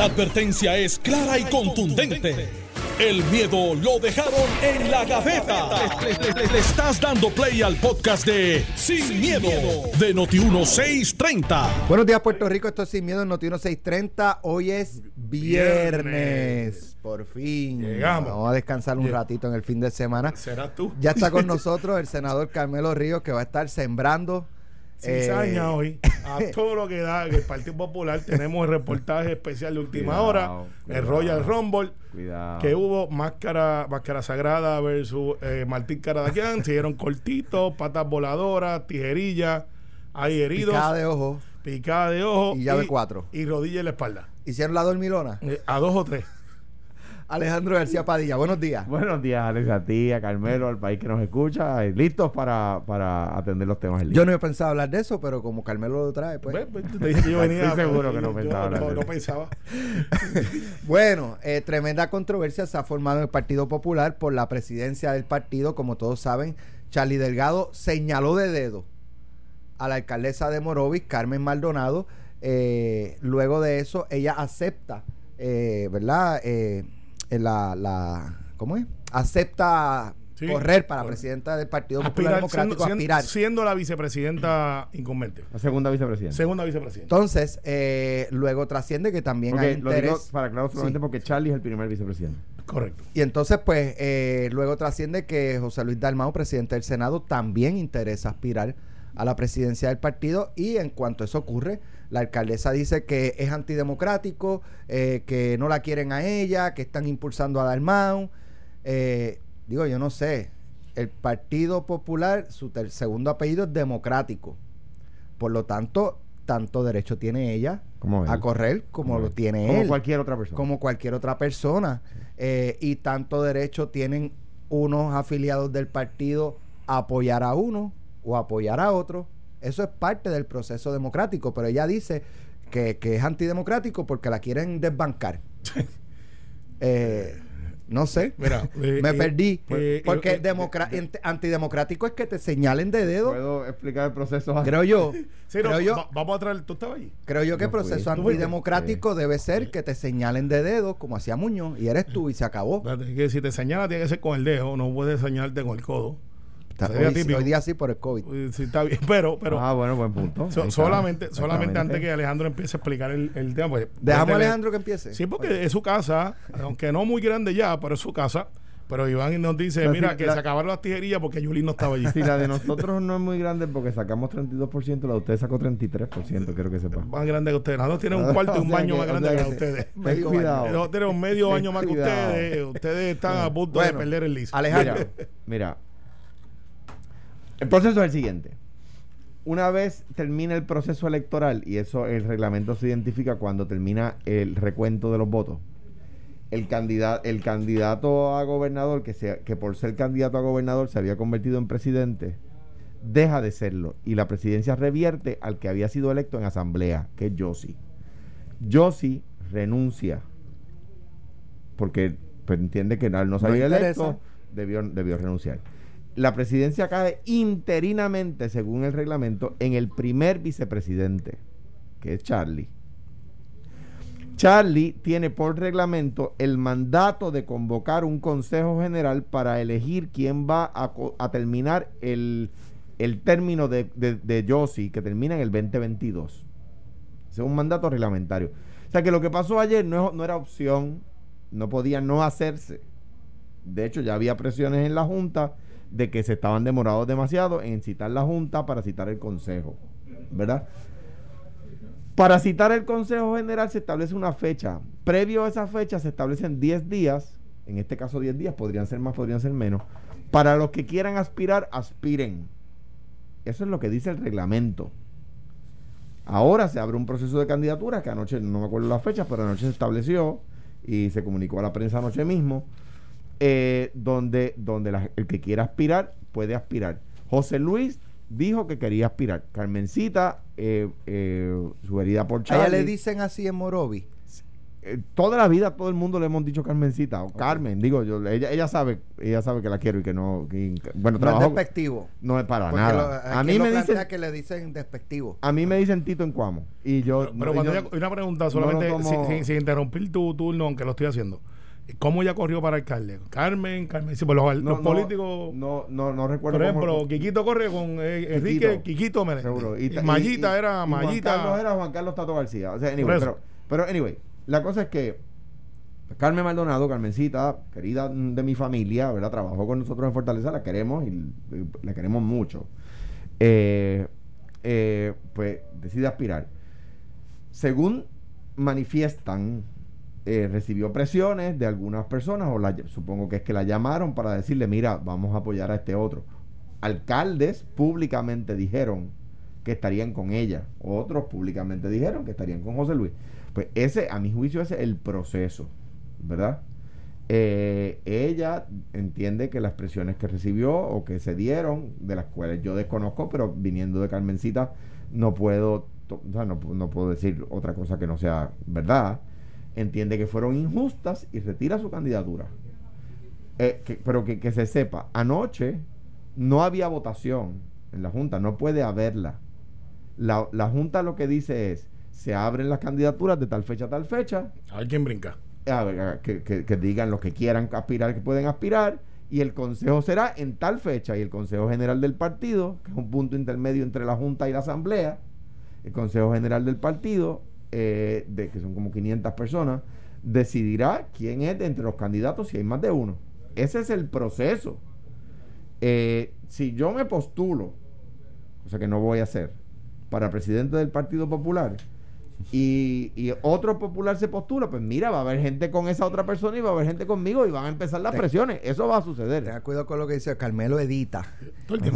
La advertencia es clara y contundente. El miedo lo dejaron en la gaveta. Le, le estás dando play al podcast de Sin, miedo, de Noti1630. Buenos días, Puerto Rico. Esto es Sin Miedo en Noti1630. Hoy es viernes. Viernes. Por fin. Llegamos. Vamos a descansar un ratito en el fin de semana. ¿Serás tú? Ya está con nosotros el senador Carmelo Ríos que va a estar sembrando. Eh, Cizaña hoy. A todo lo que da en el Partido Popular tenemos el reportaje especial de última Cuidado, hora, el cuidado. Royal Rumble, Cuidado. que hubo máscara, máscara sagrada versus eh, Martín Caradaquian, se dieron cortitos, patas voladoras, tijerillas, hay heridos, picada de ojo. picada de ojo Y llave cuatro. y rodilla en la espalda. Hicieron la dormilona. Eh, a dos o tres. Alejandro García Padilla, buenos días. Buenos días, Alex, a ti, a Carmelo, al país que nos escucha. eh, Listos para, para atender los temas del día. Yo no he pensado hablar de eso, pero como Carmelo lo trae, pues. Pues, pues, te dije que yo venía. Estoy seguro que no pensaba yo hablar no, de no eso. pensaba. Bueno, eh, tremenda controversia se ha formado en el Partido Popular por la presidencia del partido. Como todos saben, Charlie Delgado señaló de dedo a la alcaldesa de Morovis, Carmen Maldonado. Eh, luego de eso, ella acepta, eh, ¿verdad? Eh, la, la, ¿Cómo es? Acepta Sí, correr para corre. presidenta del Partido Popular Aspirar, siendo, Democrático, siendo- aspirar. siendo la vicepresidenta incumbente. La segunda vicepresidenta. Segunda vicepresidenta. Entonces, eh, luego trasciende que también Porque hay lo digo interés. para claro solamente Sí. porque Charlie es el primer vicepresidente. Correcto. Y entonces, pues, eh, luego trasciende que José Luis Dalmau, presidente del Senado, también interesa aspirar a la presidencia del partido. Y en cuanto eso ocurre, la alcaldesa dice que es antidemocrático, eh, que no la quieren a ella, que están impulsando a Dalmau. Eh, digo, yo no sé. El Partido Popular, su segundo apellido es democrático. Por lo tanto, tanto derecho tiene ella Como a correr como, Como lo él. tiene Como él cualquier otra persona. como cualquier otra persona. Eh, y tanto derecho tienen unos afiliados del partido a apoyar a uno o a apoyar a otro. Eso es parte del proceso democrático, pero ella dice que, que es antidemocrático porque la quieren desbancar. Eh, no sé. Mira, eh, Me eh, perdí. eh, porque eh, democra- eh, ante- antidemocrático es que te señalen de dedo. ¿Puedo explicar el proceso? Creo yo. Sí, no, creo yo. va- vamos a traer. ¿Tú estabas allí? Creo yo que el Yo fui. proceso antidemocrático debe ser que te señalen de dedo, como hacía Muñoz, y eres tú y se acabó. Que si te señala, tiene que ser con el dedo, no puedes señalarte con el codo. Sería hoy, típico. hoy día sí por el COVID. Sí, está bien, pero, pero ah, bueno, buen punto. so- Ahí está. solamente, solamente antes que Alejandro empiece a explicar el, el tema. Pues, Dejamos a Alejandro que empiece. Sí, porque es su casa, aunque no muy grande ya, pero es su casa. Pero Iván nos dice, Pero mira, si que la- se acabaron las tijerillas porque Yulín no estaba allí. Si la de nosotros no es muy grande porque sacamos 32%, la de ustedes sacó 33%, quiero que sepan. más grande que ustedes. Nosotros tienen un cuarto y un baño que- más o grande sea que, que- ustedes. Ten cuidado. Nosotros tenemos medio Ten año más que ustedes. Ustedes están a punto Bueno, de perder el liso. Alejandro. Mira, mira. El proceso es el siguiente. Una vez termina el proceso electoral, y eso el reglamento se identifica cuando termina el recuento de los votos, el candidato, el candidato a gobernador, que, se, que por ser candidato a gobernador se había convertido en presidente, deja de serlo. Y la presidencia revierte al que había sido electo en asamblea, que es Yossi. Yossi renuncia porque entiende que al no salir interesa. electo debió, debió renunciar. La presidencia cae interinamente, según el reglamento, en el primer vicepresidente, que es Charlie. Charlie tiene por reglamento el mandato de convocar un consejo general para elegir quién va a, terminar el, el término de, de, que termina en el 2022. Ese es un mandato reglamentario. O sea que lo que pasó ayer no era opción, no podía no hacerse. De hecho, ya había presiones en la Junta de que se estaban demorados demasiado en citar la Junta para citar el Consejo. ¿Verdad? Para citar el Consejo General se establece una fecha. Previo a esa fecha se establecen 10 días, en este caso 10 días, podrían ser más, podrían ser menos. Para los que quieran aspirar, aspiren. Eso es lo que dice el reglamento. Ahora se abre un proceso de candidatura que anoche, no me acuerdo la fecha, pero anoche se estableció y se comunicó a la prensa anoche mismo, eh, donde, donde la- el que quiera aspirar puede aspirar. José Luis dijo que quería aspirar. Carmencita, eh, eh, su herida por A ella Charlie. le dicen así en Morovi. eh, toda la vida todo el mundo le hemos dicho Carmencita o Carmen, digo yo, ella, ella sabe, ella sabe que la quiero y que no, que- bueno, No es despectivo. no es para Porque nada. lo- a mí lo me dicen, que le dicen despectivo. a mí me dicen Tito en Cuamo y yo, Pero, cuando yo- una pregunta solamente, sin- sin interrumpir tu turno, aunque lo estoy haciendo. ¿Cómo ella corrió para alcalde? Carmen, Carmen, sí, pues los, no- los no- políticos, no, no, no recuerdo. por cómo- ejemplo, Quiquito corre con eh, Enrique, Quiquito Meléndez. Seguro. Y, Mayita era y Juan Mayita. Carlos era Juan Carlos Tato García. O sea, anyway, pero, pero anyway, la cosa es que Carmen Maldonado, Carmencita, querida de mi familia, ¿verdad? Trabajó con nosotros en Fortaleza, la queremos y, y la queremos mucho. Eh, eh, pues decide aspirar. Según manifiestan, eh, recibió presiones de algunas personas, o la- supongo que es que la llamaron para decirle, mira, vamos a apoyar a este otro. Alcaldes públicamente dijeron que estarían con ella, otros públicamente dijeron que estarían con José Luis. Pues ese, a mi juicio, ese es el proceso, ¿verdad? Eh, ella entiende que las presiones que recibió o que se dieron, de las cuales yo desconozco, pero viniendo de Carmencita, no puedo, o sea, no, no puedo decir otra cosa que no sea verdad. Entiende que fueron injustas y retira su candidatura. Eh, que- pero que, que se sepa, anoche no había votación en la Junta, no puede haberla. La, la Junta lo que dice es, se abren las candidaturas de tal fecha a tal fecha, A ver quién brinca. a ver, a- que, que- que digan los que quieran aspirar, que pueden aspirar, y el consejo será en tal fecha, y el consejo general del partido, que es un punto intermedio entre la Junta y la Asamblea, el consejo general del partido, eh, de que son como 500 personas, decidirá quién es de entre los candidatos si hay más de uno. Ese es el proceso. Eh, si yo me postulo, cosa que no voy a hacer, para presidente del Partido Popular, y, y otro popular se postula, pues mira, va a haber gente con esa otra persona y va a haber gente conmigo y van a empezar las Te- presiones. Eso va a suceder. Tenga cuidado con lo que dice Carmelo Edita.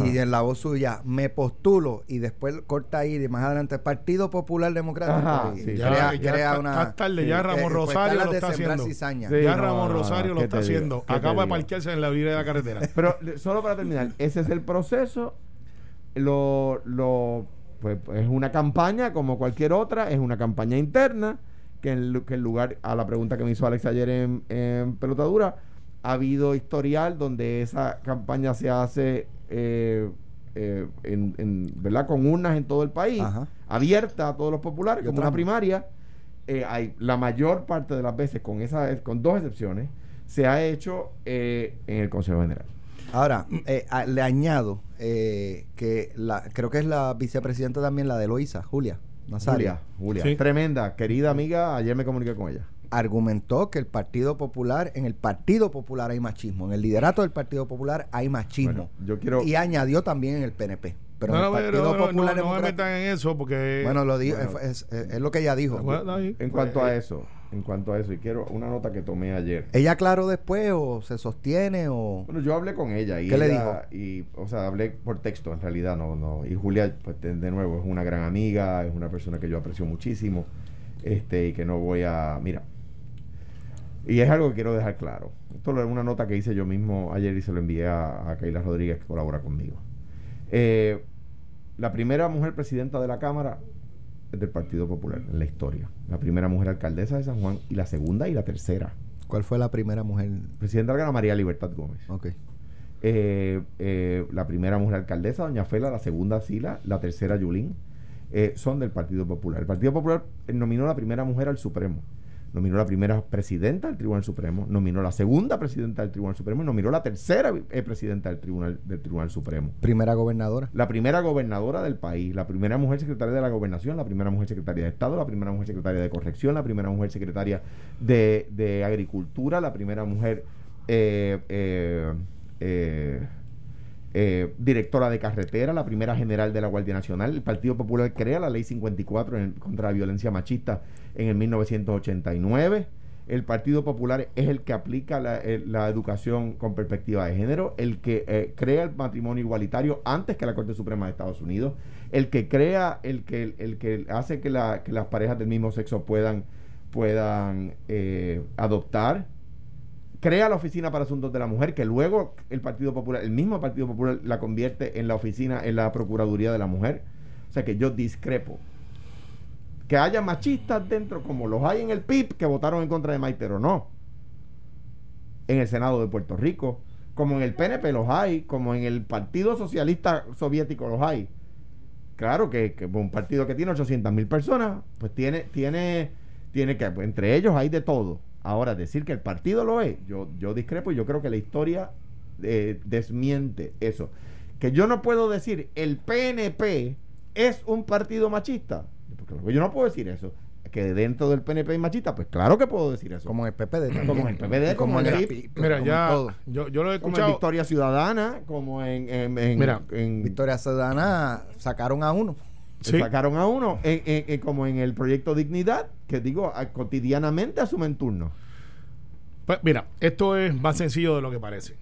Y en la voz suya, me postulo y después corta ahí y más adelante Partido Popular Democrático. Ajá, y sí. Ya, crea, ya crea está- una. tarde, ya Ramón pues, Rosario lo está haciendo. cizaña. Sí. ya no, Ramón no, no, Rosario lo ¿qué está haciendo. ¿Qué te Acaba de parquearse en la orilla de la carretera. Pero solo para terminar, ese es el proceso. Lo, lo, pues, es una campaña como cualquier otra, es una campaña interna, que en, que en lugar a la pregunta que me hizo Alex ayer en, en Pelotadura, ha habido historial donde esa campaña se hace eh, eh, en, en- ¿verdad? con urnas en todo el país, Ajá. abierta a todos los populares, como una primaria. Eh, hay, la mayor parte de las veces, con, esa, con dos excepciones, se ha hecho eh, en el Consejo General. Ahora, eh, a- le añado eh, que la, creo que es la vicepresidenta también, la de Loíza, Julia Nazario, Julia, Julia. Sí. Tremenda, querida amiga. Ayer me comuniqué con ella. argumentó que el Partido Popular, en el Partido Popular hay machismo, en el liderato del Partido Popular hay machismo. Bueno, yo quiero. Y añadió también en el PNP. Pero no, en no, el pero Partido no, no, Popular no me metan en eso porque. Bueno, lo Bueno. es, es- es lo que ella dijo. En pues, cuanto a eh, eso, en cuanto a eso, y quiero una nota que tomé ayer. ¿Ella aclaró después o se sostiene o...? Bueno, yo hablé con ella y ¿Qué le ella- Y, o sea, hablé por texto, en realidad, no, no. Y Julia, pues de, de nuevo, es una gran amiga, es una persona que yo aprecio muchísimo, este, y que no voy a, mira. Y es algo que quiero dejar claro. Esto es una nota que hice yo mismo ayer y se lo envié a, a Keila Rodríguez, que colabora conmigo. Eh, la primera mujer presidenta de la Cámara del Partido Popular en la historia. La primera mujer alcaldesa de San Juan y la segunda y la tercera. ¿Cuál fue la primera mujer? Presidenta de la María Libertad Gómez. Ok. Eh, eh, la primera mujer alcaldesa, doña Fela, la segunda Sila, la tercera Yulín, eh, son del Partido Popular. El Partido Popular nominó la primera mujer al Supremo, nominó la primera presidenta del Tribunal Supremo, nominó la segunda presidenta del Tribunal Supremo y nominó la tercera eh, presidenta del Tribunal, del Tribunal Supremo. Primera gobernadora. La primera gobernadora del país, la primera mujer secretaria de la gobernación, la primera mujer secretaria de Estado, la primera mujer secretaria de corrección, la primera mujer secretaria de, de agricultura, la primera mujer eh, eh, eh, eh, directora de carretera, la primera general de la Guardia Nacional. El Partido Popular crea la ley 54 en- contra la violencia machista en el 1989. El Partido Popular es el que aplica la, eh, educación con perspectiva de género, el que eh, crea el matrimonio igualitario antes que la Corte Suprema de Estados Unidos, el que crea, el que, el que hace que, la- que las parejas del mismo sexo puedan, puedan adoptar, crea la Oficina para Asuntos de la Mujer, que luego el Partido Popular, el mismo Partido Popular la convierte en la oficina, en la Procuraduría de la Mujer. O sea que yo discrepo que haya machistas dentro, como los hay en el PIB, que votaron en contra de Maitero, no. En el Senado de Puerto Rico, como en el PNP los hay, como en el Partido Socialista Soviético los hay. Claro que, que un partido que tiene 800 mil personas, pues tiene, tiene, tiene que, pues, entre ellos hay de todo. Ahora, decir que el partido lo es, yo, yo discrepo y yo creo que la historia eh, desmiente eso. Que yo no puedo decir el PNP es un partido machista. Porque yo no puedo decir eso. Que dentro del PNP hay machista, pues claro que puedo decir eso. Como en el PPD. Como en el PPD, como en el PIB, Mira, como ya. en todo. Yo, yo lo he como en escuchado. Victoria Ciudadana, como en, en, en- Mira, en- Victoria Ciudadana sacaron a uno. Sí. sacaron a uno, en- en- en- como en el proyecto Dignidad, que digo, a- cotidianamente asumen turno. Pues mira, esto es más sencillo de lo que parece.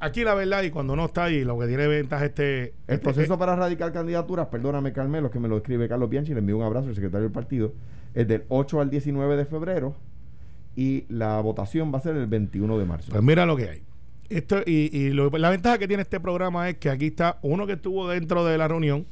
Aquí la verdad, y cuando uno está ahí, lo que tiene ventaja este. El este- proceso para radicar candidaturas, perdóname Carmelo, que me lo escribe Carlos Bianchi, le envío un abrazo al secretario del partido, es del 8 al 19 de febrero y la votación va a ser el 21 de marzo. Pues mira lo que hay. Esto, y y lo- la ventaja que tiene este programa es que aquí está uno que estuvo dentro de la reunión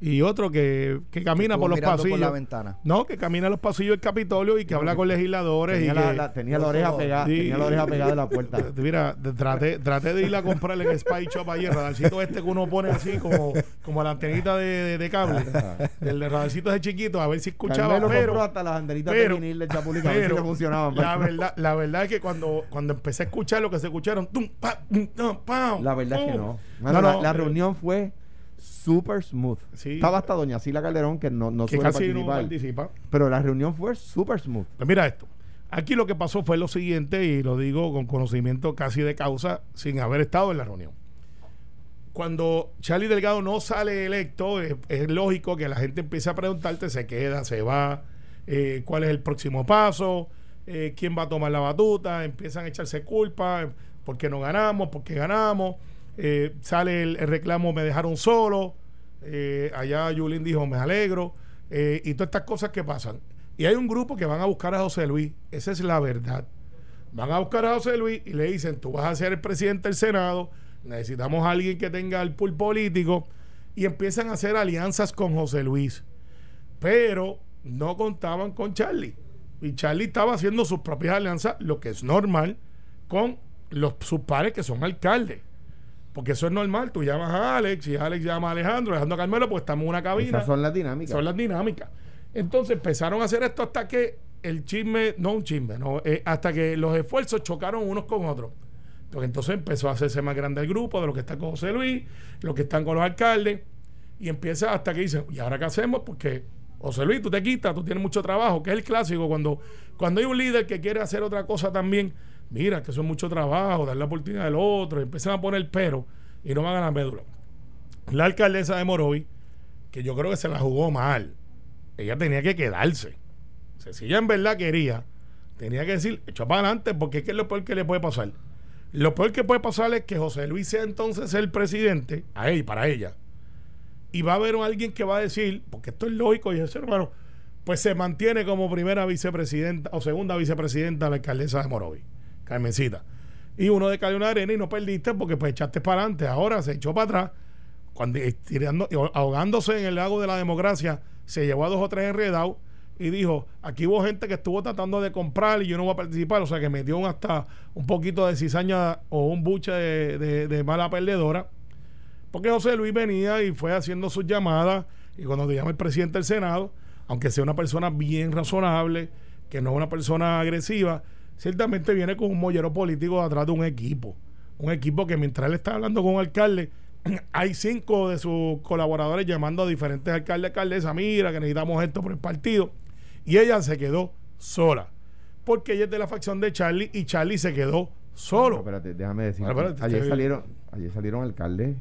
y otro que, que camina Estuvo por los pasillos. por la ventana. No, que camina los pasillos del Capitolio y que habla con legisladores. tenía, y la, que- la- tenía la oreja pegada, tenía la oreja pegada de la puerta. Mira, traté, traté de ir a comprarle el Spy Shop ayer, el radarcito este que uno pone así como, como la antenita de, de- de cable, el de radarcito ese chiquito, a ver si escuchaba, pero, hasta las anderitas pero- de vinil de Chapulín a ver si le funcionaban. la verdad, la verdad es que cuando, cuando empecé a escuchar lo que se escucharon, tum, pa, tum, La verdad es que no. No, Mano, la, no, la pero- reunión fue super smooth. Sí. Estaba hasta doña Sila Calderón, que no, no que suele casi no participar. participa. pero la reunión fue super smooth. Pues mira esto. Aquí lo que pasó fue lo siguiente, y lo digo con conocimiento casi de causa, sin haber estado en la reunión. Cuando Charlie Delgado no sale electo, es, es lógico que la gente empiece a preguntarte, se queda, se va, eh, cuál es el próximo paso, eh, quién va a tomar la batuta, empiezan a echarse culpa, por qué no ganamos, por qué ganamos, eh, sale el, reclamo, me dejaron solo, eh, allá Yulín dijo, me alegro, eh, y todas estas cosas que pasan. Y hay un grupo que van a buscar a José Luis, esa es la verdad. Van a buscar a José Luis y le dicen, tú vas a ser el presidente del Senado, necesitamos a alguien que tenga el pool político, y empiezan a hacer alianzas con José Luis. Pero no contaban con Charlie. Y Charlie estaba haciendo sus propias alianzas, lo que es normal, con los, sus pares que son alcaldes. Porque eso es normal. Tú llamas a Alex y Alex llama a Alejandro, Alejandro Carmelo, pues estamos en una cabina. Esas son las dinámicas. Son las dinámicas. Entonces empezaron a hacer esto hasta que el chisme, no un chisme, no, eh, hasta que los esfuerzos chocaron unos con otros. Entonces, entonces empezó a hacerse más grande el grupo de los que están con José Luis, los que están con los alcaldes, y empieza hasta que dicen, ¿y ahora qué hacemos? Porque José Luis, tú te quitas, tú tienes mucho trabajo, que es el clásico cuando, cuando hay un líder que quiere hacer otra cosa también, mira, que eso es mucho trabajo, dar la oportunidad al otro, y empiezan a poner pero y no van a la médula. La alcaldesa de Morovi, que yo creo que se la jugó mal, ella tenía que quedarse. Si ella en verdad quería, tenía que decir, echa para adelante, porque es que es lo peor que le puede pasar. Lo peor que puede pasar es que José Luis sea entonces el presidente, a él, para ella. Y va a haber alguien que va a decir, porque esto es lógico, y ese hermano, pues se mantiene como primera vicepresidenta o segunda vicepresidenta la alcaldesa de Morovi, Carmencita. Y uno de una arena y no perdiste porque pues echaste para adelante. Ahora se echó para atrás, cuando, eh, tirando, ahogándose en el lago de la democracia, se llevó a dos o tres enredados y dijo, aquí hubo gente que estuvo tratando de comprar y yo no voy a participar, o sea que metió un hasta un poquito de cizaña o un buche de, de- de mala perdedora, porque José Luis venía y fue haciendo sus llamadas y cuando te llama el presidente del Senado, aunque sea una persona bien razonable, que no es una persona agresiva, ciertamente viene con un mollero político atrás de un equipo, un equipo que mientras él está hablando con un alcalde, hay cinco de sus colaboradores llamando a diferentes alcaldes, alcaldesas, mira que necesitamos esto por el partido. Y ella se quedó sola. Porque ella es de la facción de Charlie y Charlie se quedó solo. No, espérate, déjame decir. Bueno, espérate, ayer, salieron, ayer salieron alcaldes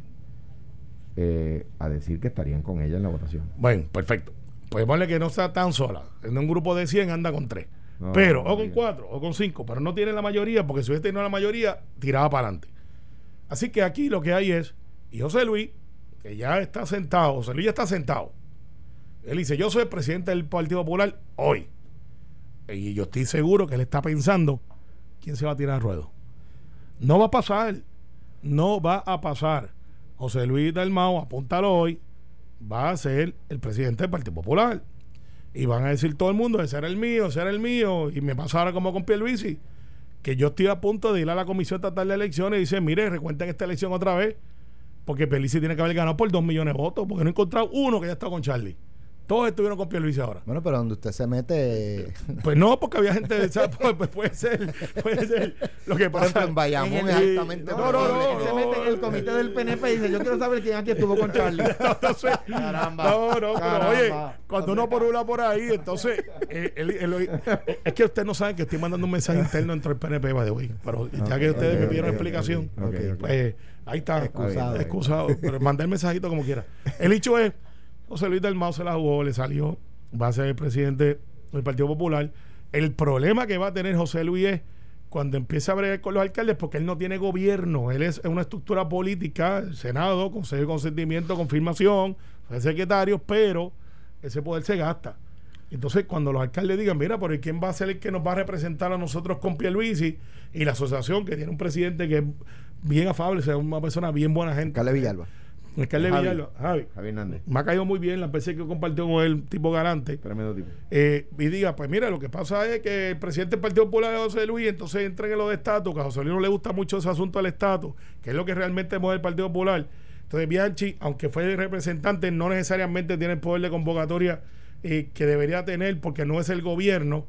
eh, a decir que estarían con ella en la votación. Bueno, perfecto. Pues ponle que no está tan sola. En un grupo de 100 anda con 3. No, pero, no o con. 4, o con 5, pero no tiene la mayoría, porque si hubiese tenido la mayoría, tiraba para adelante. Así que aquí lo que hay es, y José Luis, que ya está sentado, José Luis ya está sentado. Él dice, yo soy el presidente del Partido Popular hoy. Y yo estoy seguro que él está pensando, ¿quién se va a tirar al ruedo? No va a pasar. No va a pasar. José Luis Dalmao, apúntalo hoy, va a ser el presidente del Partido Popular. Y van a decir todo el mundo, ese era el mío, ese era el mío. Y me pasa ahora como con Pierluisi, que yo estoy a punto de ir a la Comisión Estatal de Elecciones y dice, mire, recuenten esta elección otra vez, porque Pierluisi tiene que haber ganado por dos millones de votos, porque no he encontrado uno que haya estado con Charlie. Todos estuvieron con Pierluisi ahora. Bueno, pero donde usted se mete. Pues no, porque había gente, ¿sabes? Pues, pues puede ser, puede ser. Lo que Por ejemplo, pasa en Bayamón en el- No, no, no. Él se mete en el comité del PNP y dice, yo quiero saber quién aquí estuvo con Charlie. Entonces, Caramba. no, no, pero Caramba. oye, cuando uno por una por ahí, entonces, eh, él- es que ustedes no saben que estoy mandando un mensaje interno entre el PNP, the way, pero ya que ustedes me pidieron explicación, pues ahí está, Excusado. excusado, pero mandé el mensajito como quiera. El hecho es, José Luis del Mao se la jugó, le salió, va a ser el presidente del Partido Popular. El problema que va a tener José Luis es cuando empiece a bregar con los alcaldes, porque él no tiene gobierno, él es una estructura política, Senado, Consejo de Consentimiento, Confirmación, secretarios, pero ese poder se gasta. Entonces, cuando los alcaldes digan, mira, pero ¿y quién va a ser el que nos va a representar a nosotros con Pierluisi? Y la asociación, que tiene un presidente que es bien afable, o sea, una persona bien buena gente. Alcalde Villalba. El alcalde Javi. Villalba, Javi. Javier Hernández, Me ha caído muy bien las veces que compartió con él, tipo garante. tremendo tipo. Eh, y diga, pues mira, lo que pasa es que el presidente del Partido Popular es José Luis, entonces entren en lo de estatus, que a José Luis no le gusta mucho ese asunto del estatus, que es lo que realmente mueve el Partido Popular. Entonces Bianchi, aunque fue representante, no necesariamente tiene el poder de convocatoria eh, que debería tener porque no es el gobierno.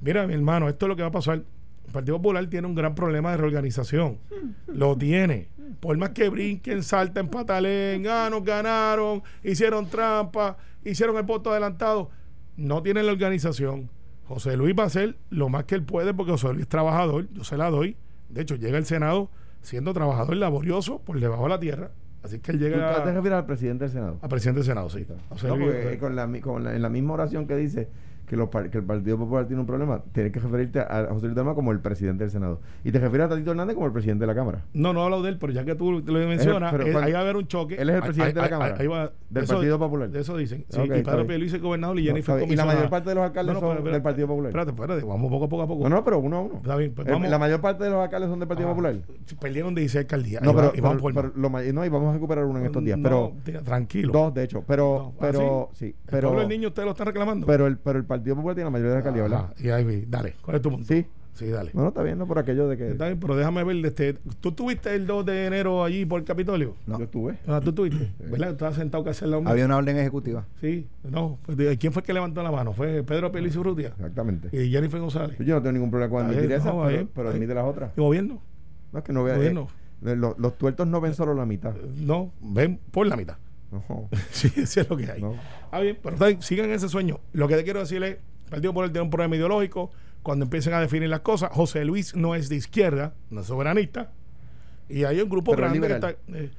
Mira, mi hermano, esto es lo que va a pasar. El Partido Popular tiene un gran problema de reorganización. Lo tiene. Por más que brinquen, salten, patalen, ah, nos ganaron, hicieron trampa, hicieron el voto adelantado, no tienen la organización. José Luis va a hacer lo más que él puede porque José Luis es trabajador, yo se la doy. De hecho, llega al Senado siendo trabajador laborioso por debajo de la tierra. Así que él ¿Tú te llega refieres al presidente del Senado? a presidente del Senado, sí. José No, Luis, porque eh, con la, mi- con la- en la misma oración que dice que, los que el Partido Popular tiene un problema, tienes que referirte a José Luis Dalma como el presidente del Senado. Y te refieres a Tatito Hernández como el presidente de la Cámara. No, no hablo de él, pero ya que tú lo mencionas, pero eh, ahí va a haber un choque. Él es el Ahí- presidente de la Cámara, ahí va- del eso- Partido Popular. De eso dicen. Sí, Ok, y Pedro. Pierluisi es gobernador y No, Jennifer bien. y la mayor parte de los alcaldes No, no, son pero- del Partido Popular. Espérate, espérate, vamos poco a poco a poco. No, no, pero uno a uno. Está bien, pues vamos. La mayor parte de los alcaldes son del Partido Ah, Popular. Perdieron 16 alcaldías. No, pero, no, y vamos a recuperar uno en estos días. No, pero tranquilo. dos, de hecho. Pero, No, ¿ah, pero, sí? El pero, del niño ustedes lo están reclamando. pero el, pero el Partido Popular tiene la mayoría de ¿verdad? Ajá, y ahí. Dale, ¿cuál es tu punto? Sí. Sí, dale. No, no, está bien, no por aquello de que Está bien, pero déjame ver. Este, ¿Tú tuviste el 2 de enero allí por el Capitolio? No. yo estuve. Ah, ¿Tú tuviste? ¿Verdad? Estabas sentado al lado mío. Había una orden ejecutiva. Sí, no. pues, ¿de- ¿Quién fue el que levantó la mano? Fue Pedro Pelicio Urrutia Exactamente. y Jennifer González. Yo no tengo ningún problema con admitir bien, esa, no, pero, ahí- pero ahí. admite las otras. ¿Y gobierno? No, es que no vea. Gobierno. eh, los, los tuertos no ven solo la mitad. No, ven por la mitad. No. Sí, eso es lo que hay. No. Ah, bien, pero está sigan ese sueño. Lo que te quiero decir es, el Partido Popular tiene un problema ideológico. Cuando empiecen a definir las cosas, José Luis no es de izquierda, no es soberanista. Y hay un grupo Pero grande que está... eh,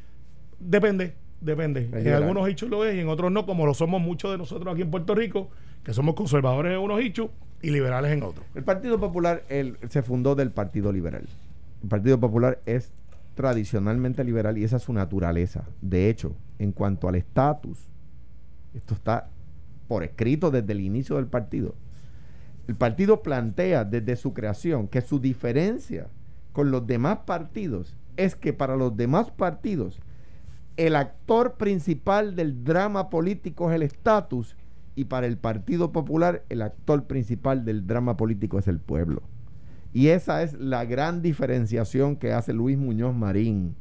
depende, depende. En liberal. algunos hechos lo es y en otros no, como lo somos muchos de nosotros aquí en Puerto Rico, que somos conservadores en unos hechos y liberales en otros. El Partido Popular el- se fundó del Partido Liberal. El Partido Popular es tradicionalmente liberal y esa es su naturaleza. De hecho, en cuanto al estatus, esto está por escrito desde el inicio del partido. El partido plantea desde su creación que su diferencia con los demás partidos es que para los demás partidos el actor principal del drama político es el estatus y para el Partido Popular el actor principal del drama político es el pueblo. Y esa es la gran diferenciación que hace Luis Muñoz Marín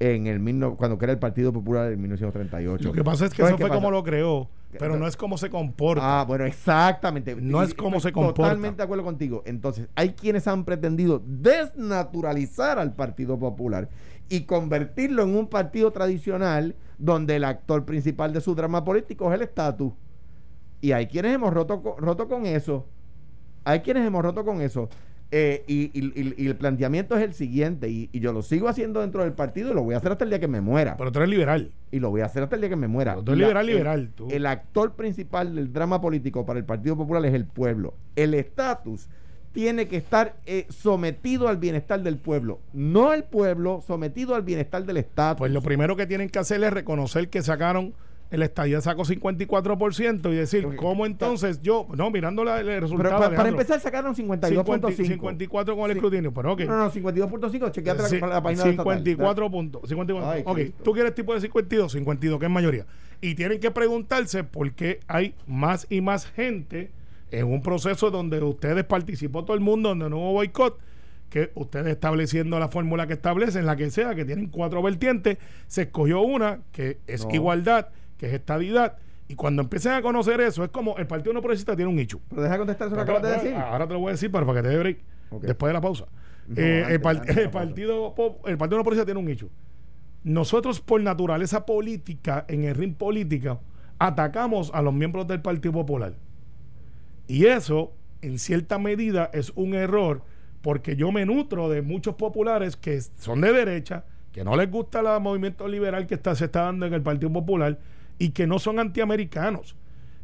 en el cuando crea el Partido Popular en 1938. Lo que pasa es que ¿Sabes eso fue pasa? como lo creó, pero No. es como se comporta. Ah, bueno, exactamente. No es cómo se comporta. Totalmente de acuerdo contigo. Entonces, hay quienes han pretendido desnaturalizar al Partido Popular y convertirlo en un partido tradicional donde el actor principal de su drama político es el estatus. Y hay quienes hemos roto con eso. Hay quienes hemos roto con eso. Eh, y, y- y- y el planteamiento es el siguiente, y, yo lo sigo haciendo dentro del partido y lo voy a hacer hasta el día que me muera. Pero tú eres liberal. y lo voy a hacer hasta el día que me muera. Pero tú eres liberal, liberal, tú. el actor principal del drama político para el Partido Popular es el pueblo. El estatus tiene que estar eh, sometido al bienestar del pueblo, no el pueblo sometido al bienestar del estatus. Pues lo primero que tienen que hacer es reconocer que sacaron el estadía sacó 54% y decir. ¿cómo entonces yo? No, mirando la- el Pero resultado. pa- para, Alejandro, empezar sacaron 50 52.5. 54 con el Sí. escrutinio, pero ok. No, no, 52.5, chequeate la, Sí, la página del estatal. 54 puntos. 54. Ay, ok, Cristo. tú quieres tipo de 52, 52, que es mayoría. Y tienen que preguntarse por qué hay más y más gente en un proceso donde ustedes participó todo el mundo, donde no hubo boicot, que ustedes estableciendo la fórmula que establecen, la que sea, que tienen cuatro vertientes, se escogió una que es No. igualdad, que es estadidad. Y cuando empiecen a conocer eso, es como el Partido No Progresista tiene un nicho. Pero deja de contestar eso que acabas de decir. Ahora te lo voy a decir para, para que te dé break. Después de la pausa. No, Eh, antes, el, par- antes el partido, el Partido No Progresista tiene un nicho. Nosotros, por naturaleza política, en el ring política, atacamos a los miembros del Partido Popular. Y eso, en cierta medida, es un error porque yo me nutro de muchos populares que son de derecha, que no les gusta el movimiento liberal que está, se está dando en el Partido Popular y que no son antiamericanos.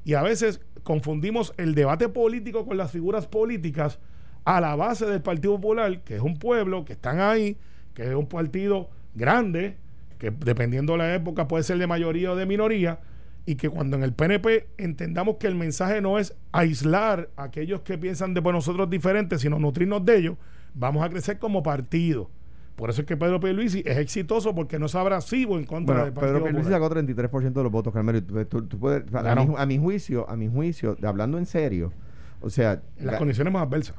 Y a veces confundimos el debate político con las figuras políticas a la base del Partido Popular, que es un pueblo, que están ahí, que es un partido grande, que dependiendo de la época puede ser de mayoría o de minoría, y que cuando en el PNP entendamos que el mensaje no es aislar a aquellos que piensan de nosotros diferentes, sino nutrirnos de ellos, vamos a crecer como partido. Por eso es que Pedro Pierluisi es exitoso porque no es abrasivo en contra Bueno, del Partido Pedro Pierluisi Popular. sacó 33% de los votos, Carmelo. tú- tú- tú puedes- a, mi, a mi juicio, a mi juicio, hablando en serio, o sea, las condiciones más adversas.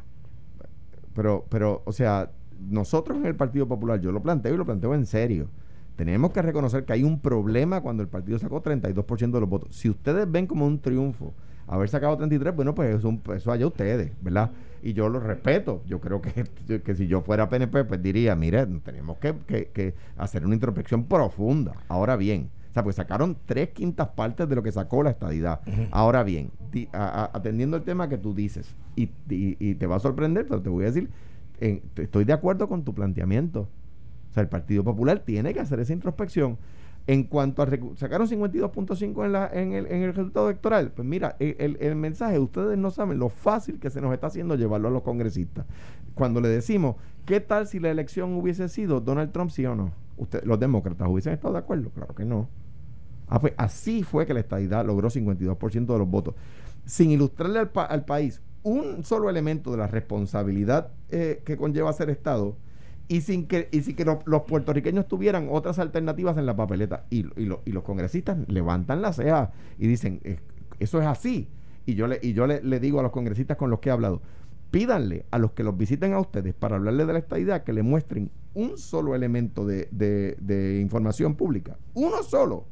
pero, pero, o sea, nosotros en el Partido Popular, yo lo planteo y lo planteo en serio. Tenemos que reconocer que hay un problema cuando el partido sacó 32% de los votos. Si ustedes ven como un triunfo haber sacado 33, bueno, pues eso, eso allá ustedes, ¿verdad? Y yo lo respeto. Yo creo que, que si yo fuera PNP, pues diría, mire, tenemos que, que- que hacer una introspección profunda. Ahora bien, o sea, pues sacaron tres quintas partes de lo que sacó la estadidad. Ahora bien, di- a- a- atendiendo el tema que tú dices, y, y- y te va a sorprender, pero te voy a decir, te- estoy de acuerdo con tu planteamiento. O sea, el Partido Popular tiene que hacer esa introspección. En cuanto a sacaron 52.5 en, el, resultado electoral, pues mira, el, mensaje, ustedes no saben lo fácil que se nos está haciendo llevarlo a los congresistas. Cuando le decimos, ¿qué tal si la elección hubiese sido Donald Trump, sí o no? Los demócratas hubiesen estado de acuerdo, claro que no. Ah, pues así fue que la estadidad logró 52% de los votos. Sin ilustrarle al, pa- al país un solo elemento de la responsabilidad eh, que conlleva ser Estado y sin que, y sin que los, los puertorriqueños tuvieran otras alternativas en la papeleta. Y, y, lo- y los congresistas levantan la ceja y dicen, "Eh, eso es así. Y yo, le, y yo le, le digo a los congresistas con los que he hablado, pídanle a los que los visiten a ustedes para hablarles de la estadidad que le muestren un solo elemento de, de- de información pública, uno solo,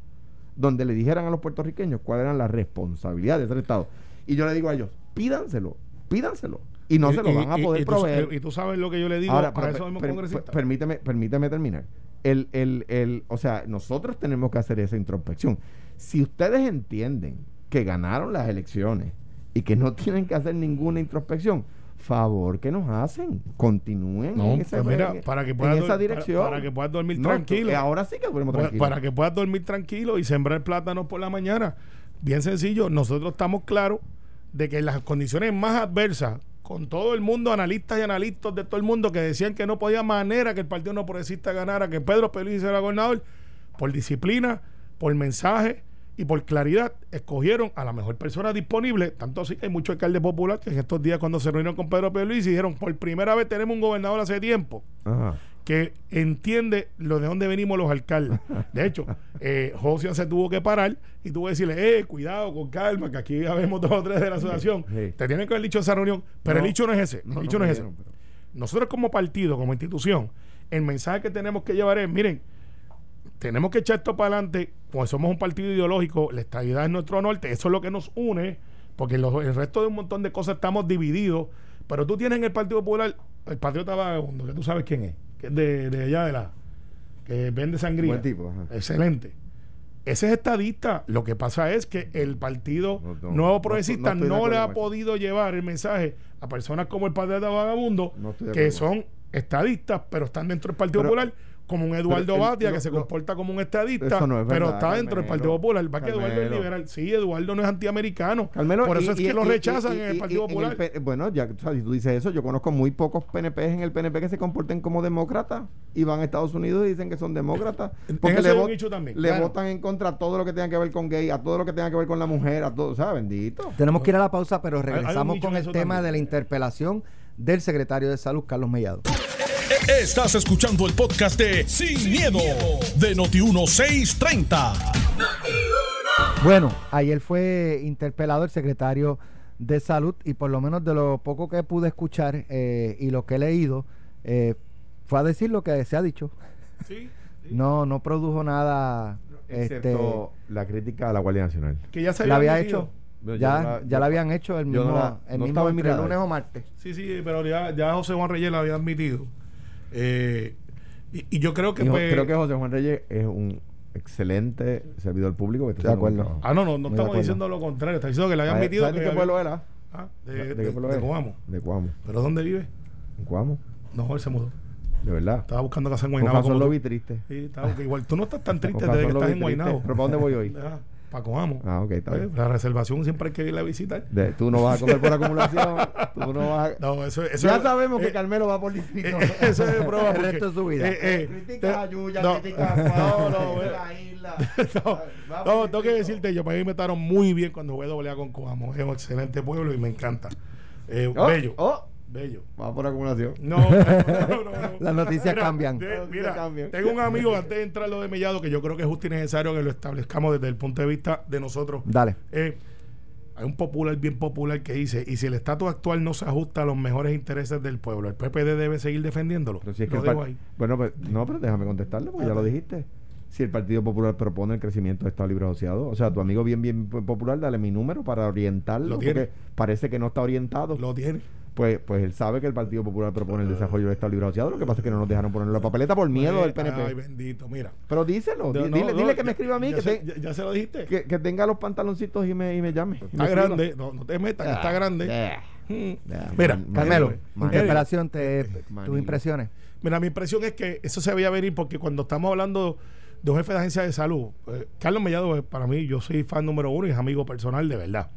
donde le dijeran a los puertorriqueños cuáles eran las responsabilidades del Estado. Y yo le digo a ellos, pídanselo, pídanselo. Y no se lo van a poder y tú- proveer. y tú sabes lo que yo le digo Ahora, a pero esos per- permíteme, permíteme terminar. El, el, el, o sea, nosotros tenemos que hacer esa introspección. Si ustedes entienden que ganaron las elecciones y que no tienen que hacer ninguna introspección, favor que nos hacen. Continúen No, en, ese- pues mira, para que en esa dirección. para- para que puedas dormir No, tranquilo. ahora sí que Para- tranquilo. Para que puedas dormir tranquilo y sembrar plátanos por la mañana. Bien sencillo, nosotros estamos claros de que en las condiciones más adversas, con todo el mundo, analistas y analistas de todo el mundo que decían que no podía manera que el Partido No Progresista ganara, que Pedro Pérez era gobernador, por disciplina, por mensaje y por claridad, escogieron a la mejor persona disponible. Tanto así que hay muchos alcaldes populares que en estos días, cuando se reunieron con Pedro Pérez, dijeron: por primera vez tenemos un gobernador hace tiempo Ajá. Que entiende lo de dónde venimos los alcaldes. De hecho, eh, José se tuvo que parar y tuvo que decirle, eh, cuidado, con calma, que aquí habemos dos o tres de la asociación. Sí. Te tienen que haber dicho esa reunión, pero No. el dicho no es ese. No, el dicho no es ese. pero- Nosotros como partido, como institución, el mensaje que tenemos que llevar es, miren, tenemos que echar esto para adelante, pues somos un partido ideológico, la estabilidad es nuestro norte, eso es lo que nos une, porque los- el resto de un montón de cosas estamos divididos, pero tú tienes en el Partido Popular el patriota vagabundo, que tú sabes quién es, que es de, de allá de la, que vende sangría. Buen tipo, ajá. Excelente. Ese es estadista. Lo que pasa es que el Partido No, no, Nuevo Progresista no le ha podido llevar el mensaje a personas como el Vagabundo, estoy de que acuerdo con son estadistas, pero están dentro del Partido Pero- Popular, como un Eduardo Batia, que se comporta como un estadista, Eso no es pero está dentro del. Partido Popular. Va que Eduardo es liberal. Sí, Eduardo no es antiamericano. Carmelo, Por eso y- es y- que lo rechazan y- en el Partido Popular. el bueno, ya o sea, si tú dices eso, yo conozco muy pocos PNP en el PNP que se comporten como demócratas y van a Estados Unidos y dicen que son demócratas. En Porque eso le, hay un vot- nicho también. le Claro. votan en contra a todo lo que tenga que ver con gay, a todo lo que tenga que ver con la mujer, a todo, ¿sabes? Bendito. Tenemos que ir a la pausa, pero regresamos con el tema también. de la interpelación del secretario de Salud, Carlos Mellado. Estás escuchando el podcast de Sin, miedo, de Noti1630. Bueno, ayer fue interpelado el secretario de salud y por lo menos de lo poco que pude escuchar eh, y lo que he leído, eh, fue a decir lo que se ha dicho. Sí. No, no produjo nada. Excepto la crítica a la Guardia Nacional. Que ya se la había hecho. Yo ya, no la- ya yo- la habían hecho el yo no mismo, la- el no mismo estaba en mi entre radar. lunes o martes. Sí, sí, pero ya, ya José Juan Reyes lo había admitido. Eh, y, y yo creo que. Y jo- pues- creo que José Juan Reyes es un excelente servidor público que está De acuerdo. Ah, no, no, no estamos diciendo lo contrario. Está diciendo que le había ¿Sabes- admitido. ¿Sabes de qué pueblo era? Ah, de, ¿De, de, qué pueblo de. De Cuamo. ¿Pero dónde vive? ¿En Cuamo? No, él se mudó. De verdad. Estaba buscando casa en Con Guaynabo. razón como lo vi triste. Sí, estaba, porque igual tú no estás tan triste Con desde que razón estás en. Guaynabo. ¿Pero para dónde voy hoy? Coamo. Ah, ok, está Eh, bien. La reservación siempre hay que ir a visitar. De- tú no vas a comer por acumulación. tú no vas a... No, eso, eso ya es- sabemos que eh, Carmelo va por distrito. eh, eso es prueba El resto de su vida. eh, critica a Yuya, no, critica a no, Juan, no, a la isla. no, no, tengo que decirte, yo me trataron muy bien cuando jugué doble A con Coamo. Es un excelente pueblo y me encanta. Oh, bello. oh, Bello. va por acumulación. No, no, no. Las noticias Mira, cambian. de- Las noticias mira, cambian. tengo un amigo antes de entrar lo de Mellado que yo creo que es justo y necesario que lo establezcamos desde el punto de vista de nosotros. Dale. Eh, hay un popular bien popular que dice, y si el estatus actual no se ajusta a los mejores intereses del pueblo, el PPD debe seguir defendiéndolo. Pero si es que Lo ahí. Bueno, pues, no, pero déjame contestarle porque ya lo dijiste. Si el Partido Popular propone el crecimiento de Estado Libre Asociado, o sea, tu amigo bien, bien popular, dale mi número para orientarlo. Lo tiene. porque parece que no está orientado. Lo tiene. Pues, pues él sabe que el Partido Popular propone el desarrollo del Estado Libre Asociado. Lo que pasa es que no nos dejaron poner la papeleta por miedo del PNP. Ay, bendito, mira. pero díselo, No, dile, no, dile no, que me escriba a mí, ya que, se, te- ya, ya se lo dijiste. que, que tenga los pantaloncitos y me, y me llame. y me está grande. No, no te metas, está grande. Yeah. Mm. Yeah. Mira, Man- Carmelo, interpelación, te, tus impresiones. Mira, mi impresión es que eso se veía venir porque cuando estamos hablando de un jefe de agencia de salud, eh, Carlos Mellado, eh, para mí, yo soy fan número uno y es amigo personal de verdad.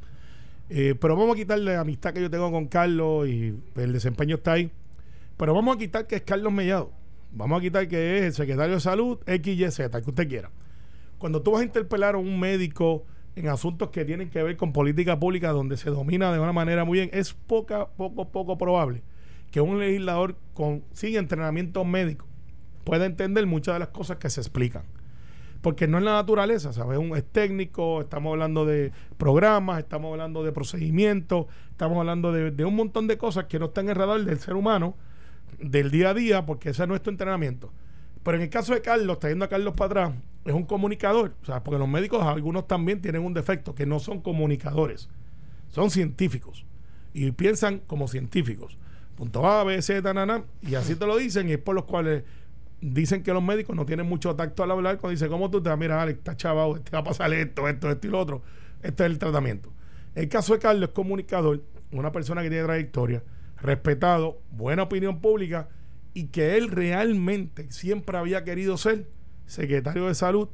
Eh, pero vamos a quitarle la amistad que yo tengo con Carlos y el desempeño está ahí. Pero vamos a quitar que es Carlos Mellado. Vamos a quitar que es el secretario de salud, XYZ, el que usted quiera. Cuando tú vas a interpelar a un médico en asuntos que tienen que ver con política pública donde se domina de una manera muy bien, es poca, poco, poco probable que un legislador con sin entrenamiento médico pueda entender muchas de las cosas que se explican. Porque no es la naturaleza, ¿sabes? Es técnico, estamos hablando de programas, estamos hablando de procedimientos, estamos hablando de, un montón de cosas que no están en radar del ser humano, del día a día, porque ese es nuestro entrenamiento. Pero en el caso de Carlos, trayendo a Carlos para atrás, es un comunicador, sea, porque los médicos algunos también tienen un defecto, que no son comunicadores, son científicos y piensan como científicos. Punto A, B, Z, na, na, y así te lo dicen y es por los cuales dicen que los médicos no tienen mucho tacto al hablar cuando dicen, ¿cómo tú te vas? Mira, Alex, está chavado, te va a pasar esto, esto, esto y lo otro. Este es el tratamiento. El caso de Carlos es comunicador, una persona que tiene trayectoria, respetado, buena opinión pública y que él realmente siempre había querido ser secretario de salud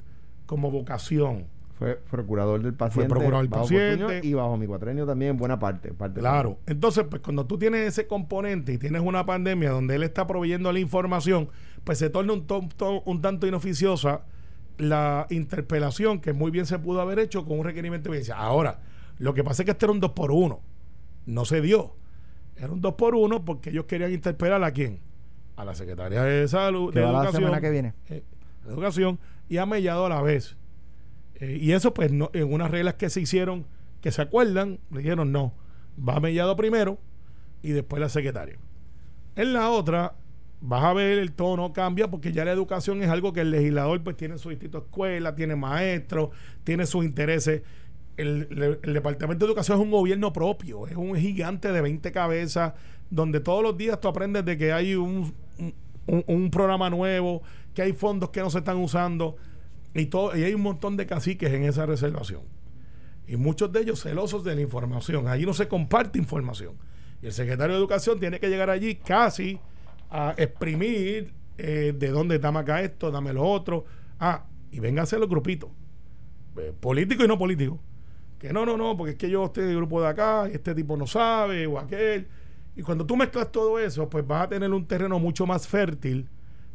como vocación. Fue procurador del paciente. procurador del paciente. Y bajo mi cuatrenio también, en buena parte. parte Claro. Entonces, pues cuando tú tienes ese componente y tienes una pandemia donde él está proveyendo la información, pues se torna un, to- to- un tanto inoficiosa la interpelación que muy bien se pudo haber hecho con un requerimiento de evidencia. Ahora, lo que pasa es que este era un 2 por 1 No se dio. Era un 2 por 1 porque ellos querían interpelar a quién? A la Secretaría de Salud, Que de va la Educación. semana que viene. eh, de Educación y a Mellado a la vez. Eh, y eso, pues, no, en unas reglas que se hicieron, que se acuerdan, le dijeron no, va Mellado primero y después la secretaria. En la otra, vas a ver el tono cambia porque ya la educación es algo que el legislador pues tiene su distrito escuela, tiene maestros, tiene sus intereses. El, Departamento de Educación es un gobierno propio, es un gigante de 20 cabezas, donde todos los días tú aprendes de que hay un- un- un programa nuevo, que hay fondos que no se están usando, y, todo, y hay un montón de caciques en esa reservación. Y muchos de ellos celosos de la información. Allí no se comparte información. Y el secretario de Educación tiene que llegar allí casi a exprimir eh, de dónde dame acá esto, dame lo otro. Ah, y vénganse los grupitos, eh, políticos y no políticos. Que no, no, no, porque es que yo estoy del grupo de acá y este tipo no sabe o aquel. Y cuando tú mezclas todo eso, pues vas a tener un terreno mucho más fértil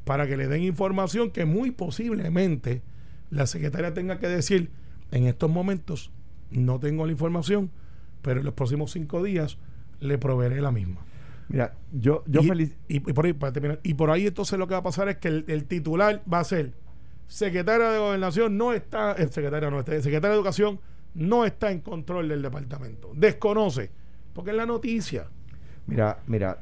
para que le den información que muy posiblemente la secretaria tenga que decir, en estos momentos no tengo la información, pero en los próximos cinco días le proveeré la misma. Mira, yo, yo y, feliz. y- y por ahí, para terminar, y por ahí entonces lo que va a pasar es que el, el titular va a ser secretaria de gobernación no está, el secretario no está, el secretario de educación no está en control del departamento. Desconoce, porque es la noticia. Mira, mira,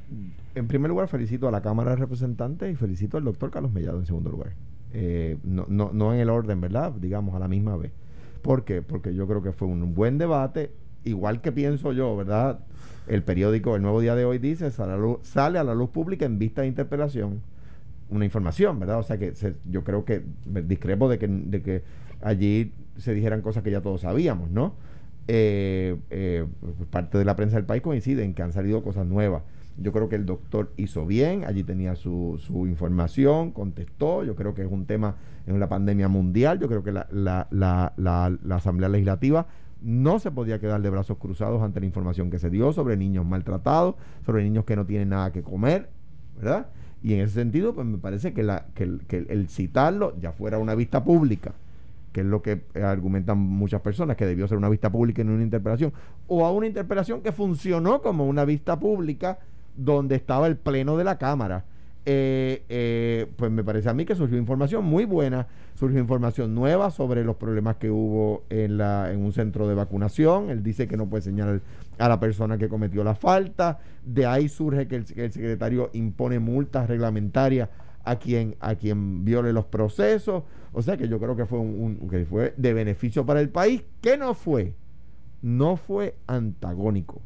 en primer lugar felicito a la Cámara de Representantes y felicito al doctor Carlos Mellado en segundo lugar. Eh, no, no, no en el orden, ¿verdad? Digamos a la misma vez. ¿Por qué? Porque yo creo que fue un buen debate, igual que pienso yo, ¿verdad? El periódico El Nuevo Día de hoy dice, sale a la luz, pública en vista de interpelación una información, ¿verdad? O sea que se- yo creo que discrepo de que, de que allí se dijeran cosas que ya todos sabíamos, ¿no? Eh, eh, pues parte de la prensa del país coincide en que han salido cosas nuevas. Yo creo que el doctor hizo bien, allí tenía su, su información, contestó, yo creo que es un tema en la pandemia mundial, yo creo que la, la, la, la Asamblea Legislativa no se podía quedar de brazos cruzados ante la información que se dio sobre niños maltratados, sobre niños que no tienen nada que comer, ¿verdad? Y en ese sentido, pues me parece que, la, que, el, citarlo ya fuera una vista pública, que es lo que eh, argumentan muchas personas, que debió ser una vista pública y una interpelación, o a una interpelación que funcionó como una vista pública donde estaba el pleno de la Cámara. Eh, eh, pues me parece a mí que surgió información muy buena, surgió información nueva sobre los problemas que hubo en, la, en un centro de vacunación. Él dice que no puede señalar a la persona que cometió la falta. De ahí surge que el, secretario impone multas reglamentarias a quien, a quien viole los procesos. O sea que yo creo que fue, un, un- que fue de beneficio para el país. que no fue? No fue antagónico.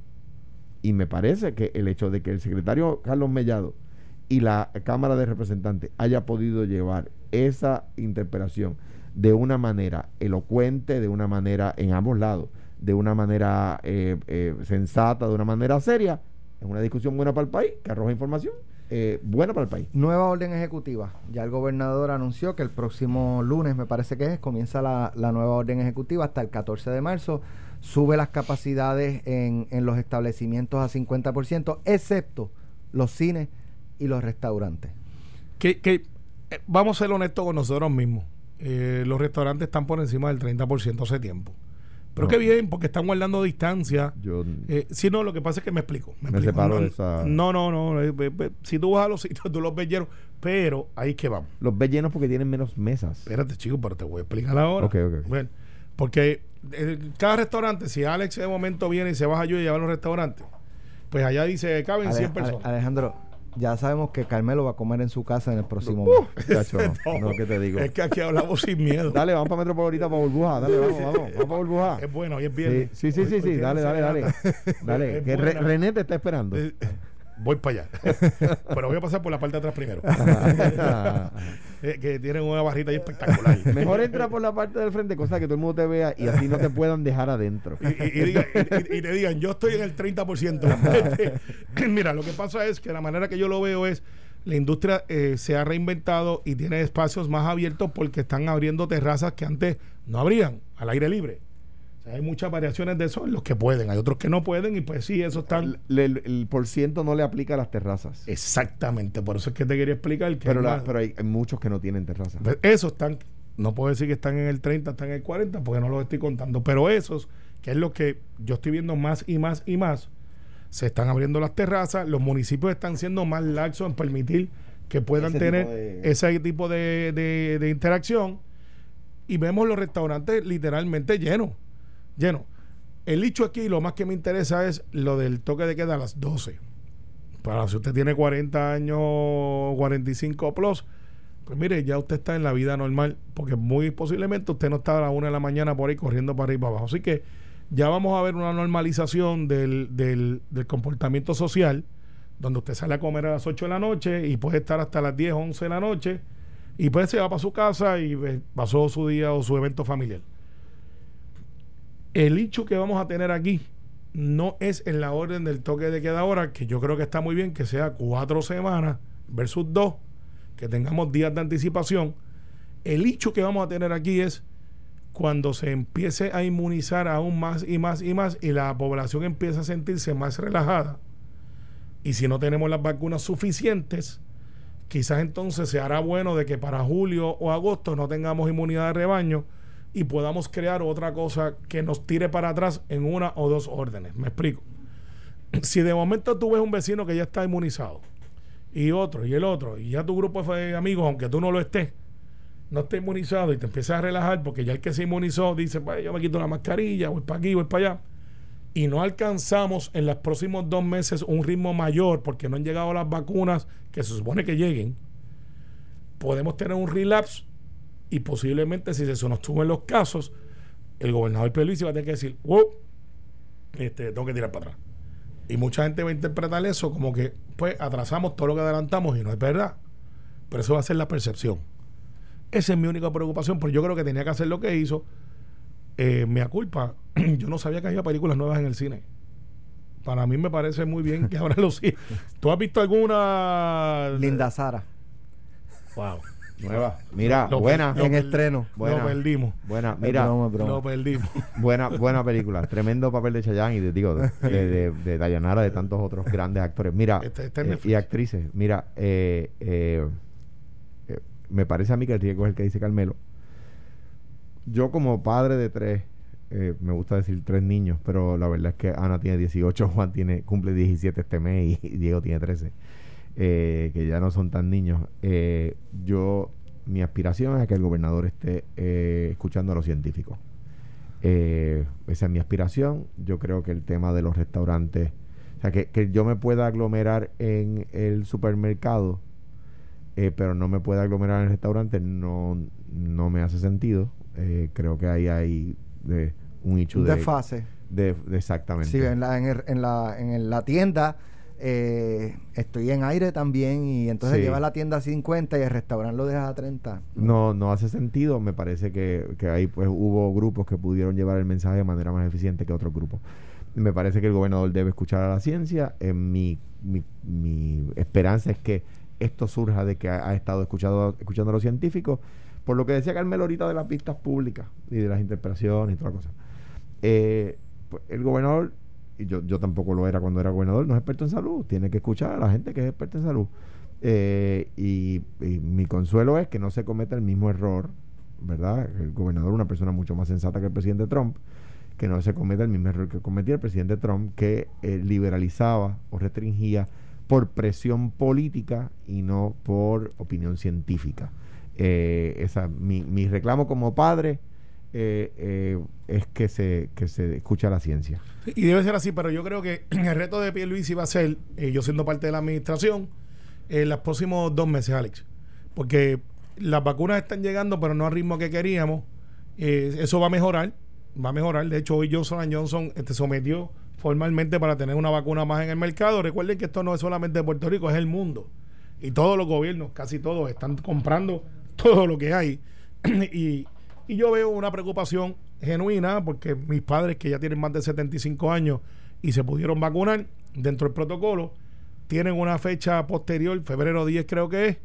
Y me parece que el hecho de que el secretario Carlos Mellado y la Cámara de Representantes haya podido llevar esa interpelación de una manera elocuente, de una manera en ambos lados, de una manera eh, eh, sensata, de una manera seria, es una discusión buena para el país, que arroja información eh, buena para el país. Nueva orden ejecutiva. Ya el gobernador anunció que el próximo lunes, me parece que es, comienza la, nueva orden ejecutiva hasta el 14 de marzo. Sube las capacidades en los establecimientos a 50%, excepto los cines y los restaurantes. Que, que, eh, vamos a ser honestos con nosotros mismos. Eh, los restaurantes están por encima del 30% hace tiempo. Pero No. qué bien, porque están guardando distancia. Yo Eh, sí, no, lo que pasa es que me explico. Me, Me explico. separo no, de esa- no, no, no, eh, eh, eh, Si tú vas a los sitios, tú los ves llenos. Pero ahí es que vamos. los ve llenos porque tienen menos mesas. Espérate, chico, pero te voy a explicar ahora. Ok, ok. Bueno, porque cada restaurante, si Alex de momento viene y se baja yo y lleva a los restaurantes, pues allá dice, caben Ale- 100 Ale- personas. Alejandro, ya sabemos que Carmelo va a comer en su casa en el próximo Uh, mes. no, no, ¿qué te digo? Es que aquí hablamos sin miedo. Dale, vamos para Metropolitana para burbuja. Dale, vamos, vamos, vamos para burbuja. Es bueno, hoy es viernes. sí, sí, Hoy- sí, hoy sí, dale, dale, dale. Dale, Es que. René te está esperando. Voy para allá. Pero voy a pasar por la parte de atrás primero. Eh, que tienen una barrita ahí espectacular. Mejor entra por la parte del frente, cosa que todo el mundo te vea y así no te puedan dejar adentro. y, y- y diga- y- te digan, yo estoy en el 30%. Este, Mira, lo que pasa es que la manera que yo lo veo es, la industria eh, se ha reinventado y tiene espacios más abiertos porque están abriendo terrazas que antes no abrían, al aire libre. O sea, hay muchas variaciones de eso los que pueden, hay otros que no pueden y pues sí, eso están... Le- El, el por ciento no le aplica a las terrazas. Exactamente, por eso es que te quería explicar que... Pero, hay la- más- pero hay, hay muchos que no tienen terrazas. Pues Esos están, no puedo decir que están en el 30, están en el 40, porque no los estoy contando, pero esos, que es lo que yo estoy viendo más y más y más, se están abriendo las terrazas, los municipios están siendo más laxos en permitir que puedan Ese tener tipo de- ese tipo de, de- de interacción y vemos los restaurantes literalmente llenos, llenos. El hecho aquí, lo más que me interesa es lo del toque de queda a las 12. Para si usted tiene 40 años, 45 plus, pues mire, ya usted está en la vida normal, porque muy posiblemente usted no está a la una de la mañana por ahí corriendo para arriba para abajo. Así que ya vamos a ver una normalización del, del, del comportamiento social, donde usted sale a comer a las 8 de la noche y puede estar hasta las 10, 11 de la noche, y pues se va para su casa y pues, pasó su día o su evento familiar. El hecho que vamos a tener aquí no es en la orden del toque de queda ahora, que yo creo que está muy bien que sea cuatro semanas versus dos, que tengamos días de anticipación. El hecho que vamos a tener aquí es cuando se empiece a inmunizar aún más y más y más y la población empieza a sentirse más relajada. Y si no tenemos las vacunas suficientes, quizás entonces se hará bueno de que para julio o agosto no tengamos inmunidad de rebaño y podamos crear otra cosa que nos tire para atrás en una o dos órdenes. Me explico. Si de momento tú ves un vecino que ya está inmunizado y otro y el otro y ya tu grupo de amigos, aunque tú no lo estés, no está inmunizado y te empiezas a relajar porque ya el que se inmunizó dice, pues yo me quito la mascarilla, voy para aquí, voy para allá. Y no alcanzamos en los próximos dos meses un ritmo mayor porque no han llegado las vacunas que se supone que lleguen. Podemos tener un relapse y posiblemente si se nos suben los casos, el gobernador Pierluisi va a tener que decir, wow, este, tengo que tirar para atrás. Y mucha gente va a interpretar eso como que, pues, atrasamos todo lo que adelantamos y no es verdad. Pero eso va a ser la percepción. Esa es mi única preocupación, porque yo creo que tenía que hacer lo que hizo. Eh, me culpa, yo no sabía que había películas nuevas en el cine. Para mí me parece muy bien que ahora lo sí. ¿Tú has visto alguna? Linda Sara. Wow. Nueva. Mira, Lo- buena. lo- en estreno. Buena. Lo perdimos. Buena, mira. broma. Lo perdimos. Buena, buena película. Tremendo papel de Chayanne y de, digo, de, de, de- de Dayanara, de tantos otros grandes actores. Mira, Este- este eh, y actrices. Mira, eh, eh, eh, me parece a mí que el riesgo es el que dice Carmelo. Yo como padre de tres, eh, me gusta decir tres niños, pero la verdad es que Ana tiene 18, Juan tiene cumple 17 este mes y, y Diego tiene 13, eh, que ya no son tan niños. Eh, yo, mi aspiración es a que el gobernador esté eh, escuchando a los científicos. Eh, esa es mi aspiración. Yo creo que el tema de los restaurantes, o sea, que, que yo me pueda aglomerar en el supermercado, eh, pero no me pueda aglomerar en el restaurante, no, no me hace sentido. Creo que ahí hay de, un hecho de, de- de exactamente. Sí, en la, en, el- en la, en la tienda eh, estoy en aire también y entonces Sí. llevas la tienda a 50 y el restaurante lo dejas a 30. No, no hace sentido. Me parece que, que ahí pues hubo grupos que pudieron llevar el mensaje de manera más eficiente que otros grupos. Me parece que el gobernador debe escuchar a la ciencia. Eh, mi, mi, mi esperanza es que esto surja de que ha, ha estado escuchado, escuchando a los científicos. Por lo que decía Carmelo ahorita de las pistas públicas y de las interpretaciones y toda la cosa. Eh, pues, el gobernador, yo, yo tampoco lo era cuando era gobernador, no es experto en salud. Tiene que escuchar a la gente que es experta en salud. Eh, y, mi consuelo es que no se cometa el mismo error, ¿verdad? El gobernador una persona mucho más sensata que el presidente Trump, que no se cometa el mismo error que cometía el presidente Trump, que eh, liberalizaba o restringía por presión política y no por opinión científica. Eh, esa, mi, mi reclamo como padre eh, eh, es que se, que se escucha la ciencia. Y debe ser así, pero yo creo que el reto de Pierluisi va a ser, eh, yo siendo parte de la administración, en los próximos dos meses, Alex. Porque las vacunas están llegando, pero no al ritmo que queríamos. Eh, eso va a mejorar, va a mejorar. De hecho, hoy Johnson Johnson este, sometió formalmente para tener una vacuna más en el mercado. Recuerden que esto no es solamente Puerto Rico, es el mundo. Y todos los gobiernos, casi todos, están comprando todo lo que hay. y, y yo veo una preocupación genuina porque mis padres que ya tienen más de 75 años y se pudieron vacunar dentro del protocolo, tienen una fecha posterior, febrero 10 creo que es,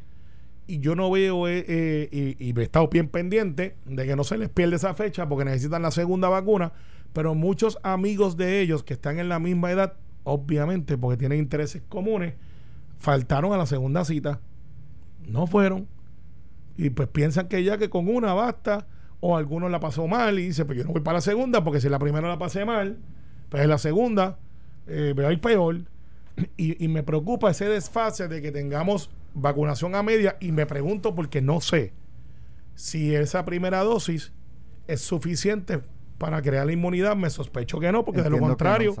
y yo no veo, eh, eh, y, y he estado bien pendiente de que no se les pierda esa fecha porque necesitan la segunda vacuna, pero muchos amigos de ellos que están en la misma edad, obviamente porque tienen intereses comunes, faltaron a la segunda cita, no fueron, y pues piensan que ya que con una basta, o algunos la pasó mal y dice, pues yo no voy para la segunda porque si la primera la pasé mal, pues en la segunda eh, a ir peor. Y, y me preocupa ese desfase de que tengamos vacunación a media y me pregunto porque no sé si esa primera dosis es suficiente para crear la inmunidad. Me sospecho que no, porque de lo no, contrario.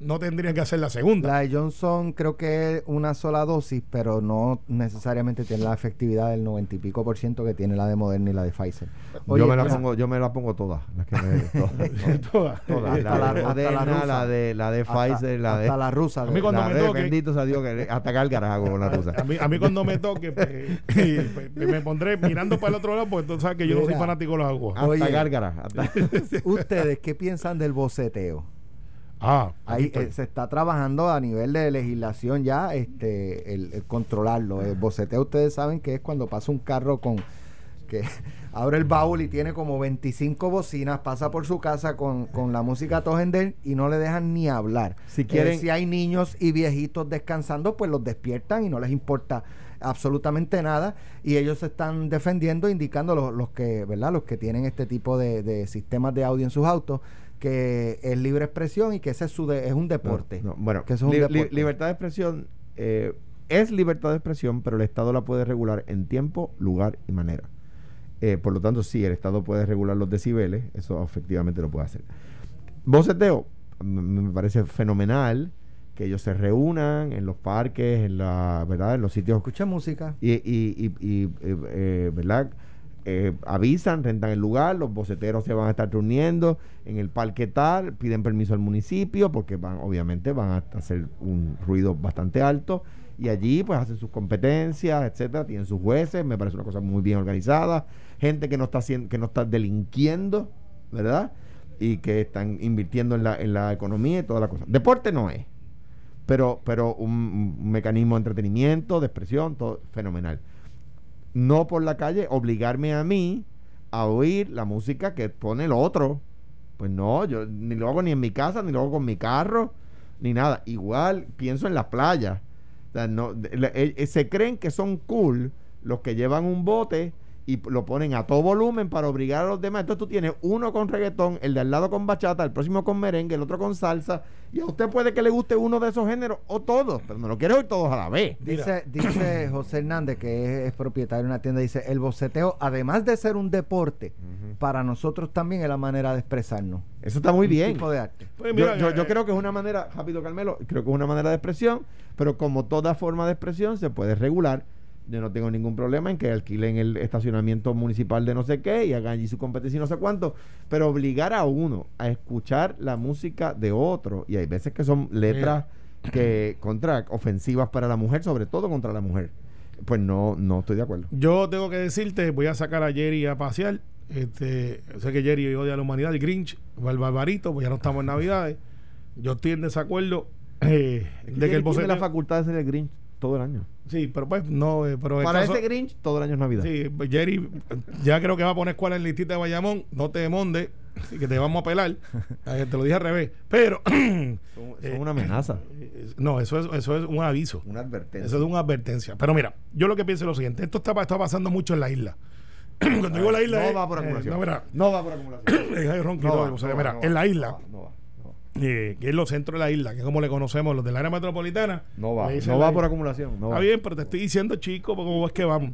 No tendrían que hacer la segunda. La de Johnson creo que es una sola dosis, pero no necesariamente tiene la efectividad del 90 y pico por ciento que tiene la de Moderna y la de Pfizer. Oye, yo me la mira, pongo, yo me la pongo todas, las que me- todas. La, la- de hasta la Moderna, rusa. la de la de hasta- Pfizer, la de hasta la rusa. A mí cuando la me de- toque- bendito sea Dios que hasta cálgaras hago con la rusa. A mí, a mí cuando me toque, pues, pues, me pondré mirando para el otro lado, porque tú sabes que yo no soy fanático de los aguas. Hasta hasta- ¿Ustedes qué piensan del boceteo? Ah, Ahí eh, se está trabajando a nivel de legislación ya este el, el controlarlo. El boceteo ustedes saben que es cuando pasa un carro con que abre el baúl y tiene como 25 bocinas, pasa por su casa con, con la música gender y no le dejan ni hablar. Si Eh, quieren- si hay niños y viejitos descansando, pues los despiertan y no les importa absolutamente nada y ellos se están defendiendo indicando los, los que verdad los que tienen este tipo de, de sistemas de audio en sus autos que es libre expresión y que ese es su de- es un deporte No, no, bueno, que eso es un li- deporte. libertad de expresión eh, es libertad de expresión, pero el Estado la puede regular en tiempo, lugar y manera. Eh, por lo tanto, sí, el Estado puede regular los decibeles, eso efectivamente lo puede hacer. Boceteo, me parece fenomenal que ellos se reúnan en los parques, en la, ¿verdad? En los sitios Escucha música. y, y, y- y, eh, eh, ¿verdad? Eh, avisan, rentan el lugar, los boceteros se van a estar reuniendo en el parque tal, piden permiso al municipio porque van, obviamente van a hacer un ruido bastante alto y allí pues hacen sus competencias, etcétera, tienen sus jueces, me parece una cosa muy bien organizada, gente que no está haciendo, que no está delinquiendo, ¿verdad? Y que están invirtiendo en la, en la economía y toda la cosa. Deporte no es, pero, pero un, un mecanismo de entretenimiento, de expresión, todo fenomenal. No por la calle obligarme a mí a oír la música que pone el otro. Pues no, yo ni lo hago ni en mi casa, ni lo hago con mi carro, ni nada. Igual pienso en las playas. O sea, no, eh, se creen que son cool los que llevan un bote y lo ponen a todo volumen para obligar a los demás. Entonces tú tienes uno con reggaetón, el de al lado con bachata, el próximo con merengue, el otro con salsa. Y a usted puede que le guste uno de esos géneros o todos, pero no lo quiere oír todos a la vez. Dice, dice José Hernández, que es, es propietario de una tienda, dice, el boceteo, además de ser un deporte, para nosotros también es la manera de expresarnos. Eso está muy Un bien. tipo de arte. Pues Yo, mira, yo- eh, yo creo que es una manera, rápido Carmelo, creo que es una manera de expresión, pero como toda forma de expresión se puede regular. Yo no tengo ningún problema en que alquilen el estacionamiento municipal de no sé qué y hagan allí su competencia y no sé cuánto, pero obligar a uno a escuchar la música de otro, y hay veces que son letras que contra ofensivas para la mujer, sobre todo contra la mujer, pues no, no estoy de acuerdo. Yo tengo que decirte, voy a sacar a Jerry a pasear. Este, sé que Jerry odia a la humanidad, el Grinch, el barbarito, pues ya no estamos en Navidades. Yo estoy en desacuerdo eh, de que el Tiene la facultad de ser el Grinch todo el año. Sí, pero pues no, eh, pero Para caso- ese Grinch, todo el año es Navidad. Sí, Jerry, ya creo que va a poner escuela en listita de Bayamón. No te demonde, que te vamos a pelar. Eh, te lo dije al revés. Pero, Son, son una amenaza, eh, no, eso es, eso es un aviso. una advertencia. Eso es una advertencia. Pero mira, yo lo que pienso es lo siguiente: esto está, está pasando mucho en la isla. Cuando digo la isla. no va por eh, acumulación. no, mira, No va por acumulación. eh, hay ronquito, No va, o sea, no va, mira, en la isla, va, no va. Eh, que es los centros de la isla, que es como le conocemos, los del área metropolitana. No va, no va por acumulación. No Está va. bien, pero te estoy diciendo, chico, cómo es que vamos.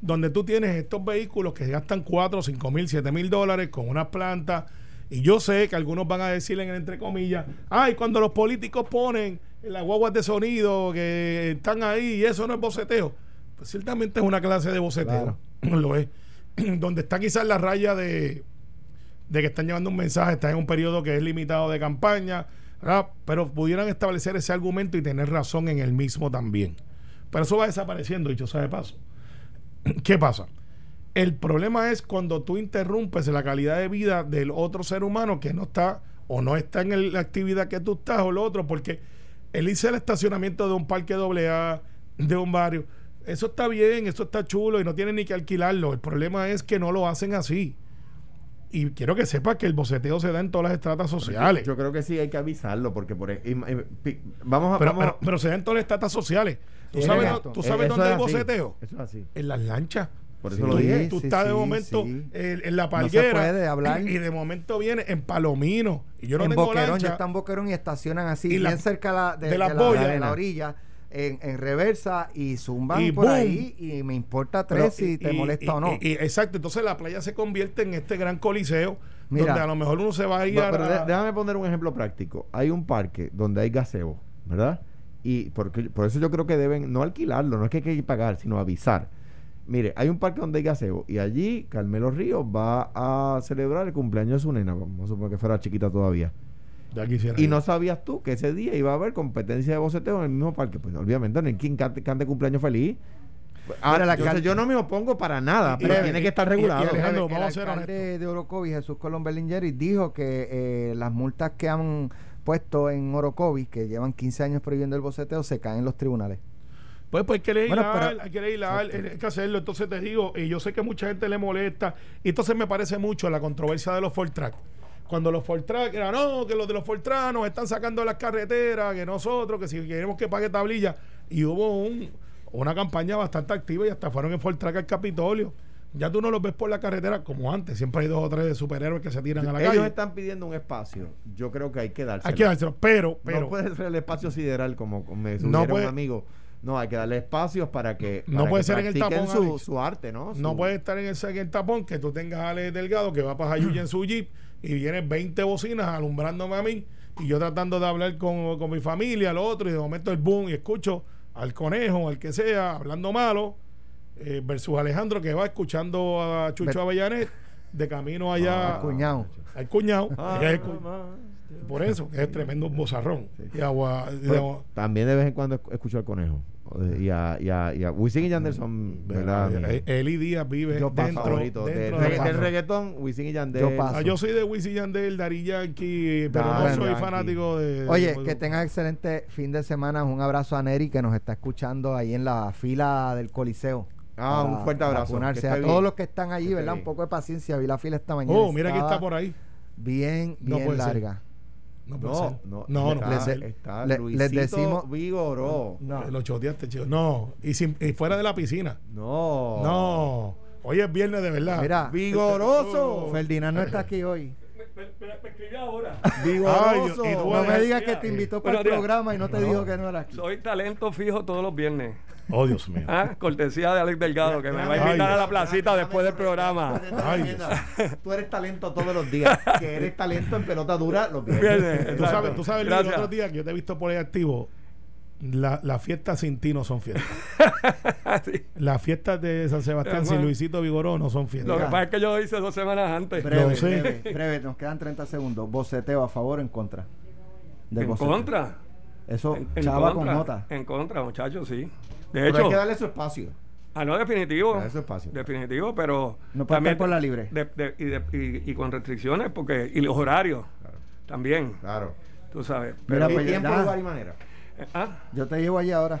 Donde tú tienes estos vehículos que gastan 4, 5 mil, 7 mil dólares con unas plantas. Y yo sé que algunos van a decirle en entre comillas, ay, cuando los políticos ponen las guaguas de sonido que están ahí y eso no es boceteo. Pues ciertamente es una clase de boceteo. Lo es. Donde está quizás la raya de, de que están llevando un mensaje, están en un periodo que es limitado de campaña, ¿verdad? pero pudieran establecer ese argumento y tener razón en el mismo también. Pero eso va desapareciendo, dicho sea de paso. ¿Qué pasa? El problema es cuando tú interrumpes la calidad de vida del otro ser humano que no está o no está en la actividad que tú estás o lo otro, porque él hice el estacionamiento de un parque doble A, de un barrio. Eso está bien, eso está chulo y no tienen ni que alquilarlo. El problema es que no lo hacen así. Y quiero que sepas que el boceteo se da en todas las estratas sociales. Yo creo que sí hay que avisarlo porque por im- pi- vamos a pero, vamos a- pero, pero se da en todas las estratas sociales. ¿Tú Sí, sabes, exacto. ¿tú sabes eso dónde es hay así. boceteo? Eso es así. En las lanchas. Por Sí, eso lo dije. Tú sí, estás de sí, momento sí. en, en la No se palguera puede hablar. y de momento viene en Palomino. Y yo no en tengo Boquerón, lancha. ya están en Boquerón y estacionan así, Y bien la- cerca la- de, de de la, boyas. de la orilla, en, en reversa, y zumban Y por boom. ahí, y me importa Pero- tres si te y- molesta y- o no. y- y- exacto, entonces la playa se convierte en este gran coliseo Mira. donde a lo mejor uno se va a ir a... pero déjame poner un ejemplo práctico. Hay un parque donde hay gaseo, ¿verdad? Y porque, por eso yo creo que deben no alquilarlo, no es que hay que pagar, sino avisar. Mire, hay un parque donde hay gaseo y allí Carmelo Ríos va a celebrar el cumpleaños de su nena, vamos a suponer que fuera chiquita todavía. Ya quisiera Y no sabías tú que ese día iba a haber competencia de boceteo en el mismo parque. Pues obviamente no hay quien cante, cante cumpleaños feliz. Ah, Mira, la cal- yo no me opongo para nada, Y- pero y- tiene que estar regulado. y Alejandro, el vamos a ser alcalde de Orocovis, Jesús Colón Berlingeri, dijo que eh, las multas que han puesto en Orocovis, que llevan 15 años prohibiendo el boceteo, se caen en los tribunales. Pues, pues hay que legislar, Bueno, pero- hay que legislar, Exacto. hay que hacerlo. Entonces te digo, y yo sé que mucha gente le molesta, y entonces me parece mucho la controversia de los Ford Track. Cuando los Track eran, no, que los de los Ford Track nos están sacando de las carreteras, que nosotros, que si queremos que pague tablilla. Y hubo un, una campaña bastante activa y hasta fueron en Ford Track al Capitolio. Ya tú no los ves por la carretera como antes. Siempre hay dos o tres superhéroes que se tiran a la Ellos calle. están pidiendo un espacio. Yo creo que hay que dárselo. Hay que dárselo. Pero, pero, no puede ser el espacio sideral como me No sugiere puede- un amigo. No, hay que darle espacios para que. No puede que ser en el tapón, su, arte, ¿no? No puede estar en el, en el tapón que tú tengas a Alex Delgado que va para Jayuya en su jeep y viene 20 bocinas alumbrándome a mí y yo tratando de hablar con, con mi familia, lo otro, y de momento el boom y escucho al conejo, al que sea, hablando malo, eh, versus Alejandro que va escuchando a Chucho Avellanet de camino allá Al cuñado. al cuñado. Ah, que es el cu- mamá. por eso, que es tremendo bozarrón. Y agua, y de- Pero también de vez en cuando esc- escucho al conejo. Eh, Y a, y a, y a Wisin y Yandel son, ¿verdad? Eh, Eli Díaz vive dentro, favorito. dentro del, de del reggaetón, Wisin y Yandel. Yo paso. Ah, yo soy de Wisin y Yandel, Dari Yankee, pero Ah, no soy Yankee. fanático de. Oye, de- que tengas excelente fin de semana. Un abrazo a Neri que nos está escuchando ahí en la fila del Coliseo. Ah, un fuerte abrazo. vacunarse. A todos bien. los que están allí, Que ¿verdad? bien. Un poco de paciencia. Vi la fila esta mañana. Oh, mira que está por ahí. Bien, No bien ser. No, puede No, ser. no, no, no. está, Les de- está le- Luisito les decimos- Vigoró. No. Lo choteaste, chico. No, y, sin- y fuera de la piscina. No. No. Hoy es viernes de verdad. Mira, Vigoroso. Ferdinand no está aquí hoy. Me, escribí ahora. Vigoroso. Ay, No me digas que te invitó para el programa y no te dijo que no era aquí. Soy talento fijo todos los viernes. Oh, Dios mío. Ah, cortesía de Alex Delgado, que me va a Ay, invitar a la Dios. placita después del programa. Ay, Tú eres talento todos los días. Que eres talento en pelota dura los viernes. Viernes, Tú sabes, tú sabes Luis, el otro día que yo te he visto por ahí activo. La, las fiestas sin ti no son fiestas. Sí. Las fiestas de San Sebastián sin. Luisito Vigoró no son fiestas. Lo que pasa es que yo hice dos semanas antes. Breve, Lo sé. breve, breve. Nos quedan 30 segundos. Boceteo a favor o en contra. En boceteo. contra. Eso, En, en chava contra. con Jota. En contra, muchachos, sí. De Pero hay que darle su espacio. ah, no, definitivo. Darle su espacio. Definitivo, pero. No puede estar por la libre. de- de- y, de- y- y con restricciones, porque. Y los horarios también, Claro. tú sabes. Mira, Pero, Y pues, tiempo, ya. lugar y manera. ah, Yo te llevo allí ahora.